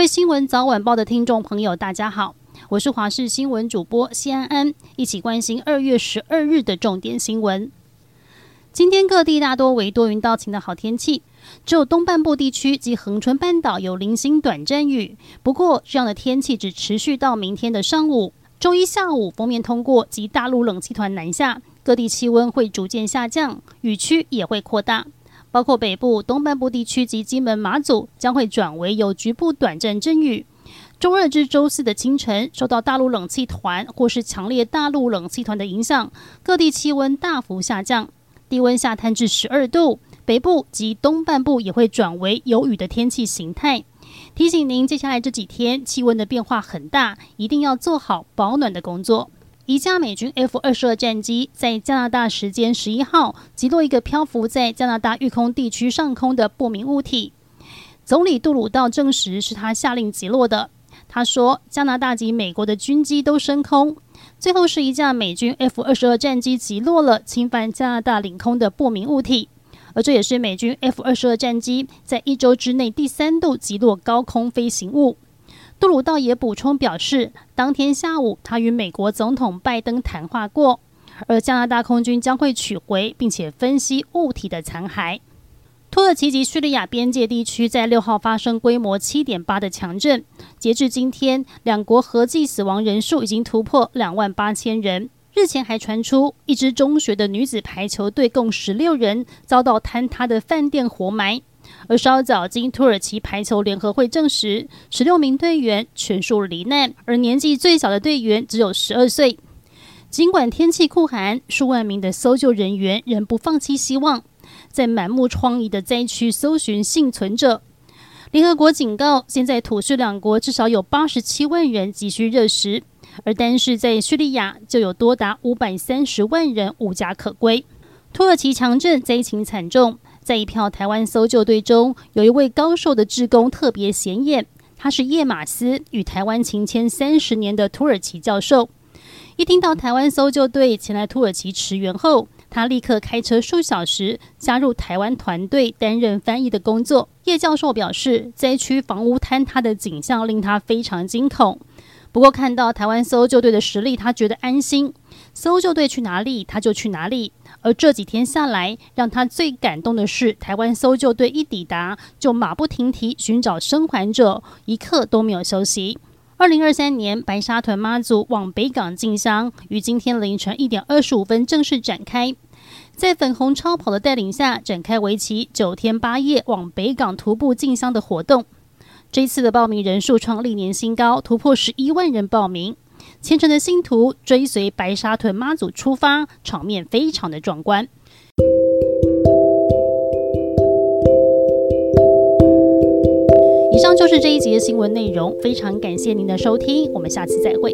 各位新闻早晚报的听众朋友，大家好，我是华视新闻主播谢安安，一起关心二月十二日的重点新闻。今天各地大多为多云到晴的好天气，只有东半部地区及恒春半岛有零星短暂雨。不过，这样的天气只持续到明天的上午。周一下午，锋面通过及大陆冷气团南下，各地气温会逐渐下降，雨区也会扩大。包括北部、东半部地区及金门、马祖将会转为有局部短暂阵雨。周二至周四的清晨，受到大陆冷气团或是强烈大陆冷气团的影响，各地气温大幅下降，低温下探至十二度。北部及东半部也会转为有雨的天气形态。提醒您，接下来这几天气温的变化很大，一定要做好保暖的工作。一架美军 F 二十二战机在加拿大时间十一号击落一个漂浮在加拿大育空地区上空的不明物体。总理杜鲁道证实是他下令击落的。他说，加拿大及美国的军机都升空，最后是一架美军 F 二十二战机击落了侵犯加拿大领空的不明物体，而这也是美军 F 二十二战机在一周之内第三度击落高空飞行物。杜鲁道也补充表示，当天下午他与美国总统拜登谈话过，而加拿大空军将会取回并且分析物体的残骸。土耳其及叙利亚边界地区在六号发生规模七点八的强震，截至今天，两国合计死亡人数已经突破两万八千人。日前还传出一支中学的女子排球队共十六人遭到坍塌的饭店活埋。而稍早，经土耳其排球联合会证实，十六名队员全数罹难，而年纪最小的队员只有十二岁。尽管天气酷寒，数万名的搜救人员仍不放弃希望，在满目疮痍的灾区搜寻幸存者。联合国警告，现在土叙两国至少有八十七万人急需热食，而单是在叙利亚就有多达五百三十万人无家可归。土耳其强震灾情惨重。在一票台湾搜救队中，有一位高寿的志工特别显眼，他是叶马斯，与台湾情牵三十年的土耳其教授。一听到台湾搜救队前来土耳其驰援后，他立刻开车数小时加入台湾团队担任翻译的工作。叶教授表示，灾区房屋坍塌的景象令他非常惊恐。不过看到台湾搜救队的实力，他觉得安心。搜救队去哪里，他就去哪里。而这几天下来，让他最感动的是，台湾搜救队一抵达就马不停蹄寻找生还者，一刻都没有休息。二零二三年白沙屯妈祖往北港进香，于今天凌晨一点二十五分正式展开，在粉红超跑的带领下，展开为期九天八夜往北港徒步进香的活动。这次的报名人数创历年新高，突破十一万人报名。虔诚的信徒追随白沙屯妈祖出发，场面非常的壮观。以上就是这一集的新闻内容，非常感谢您的收听，我们下期再会。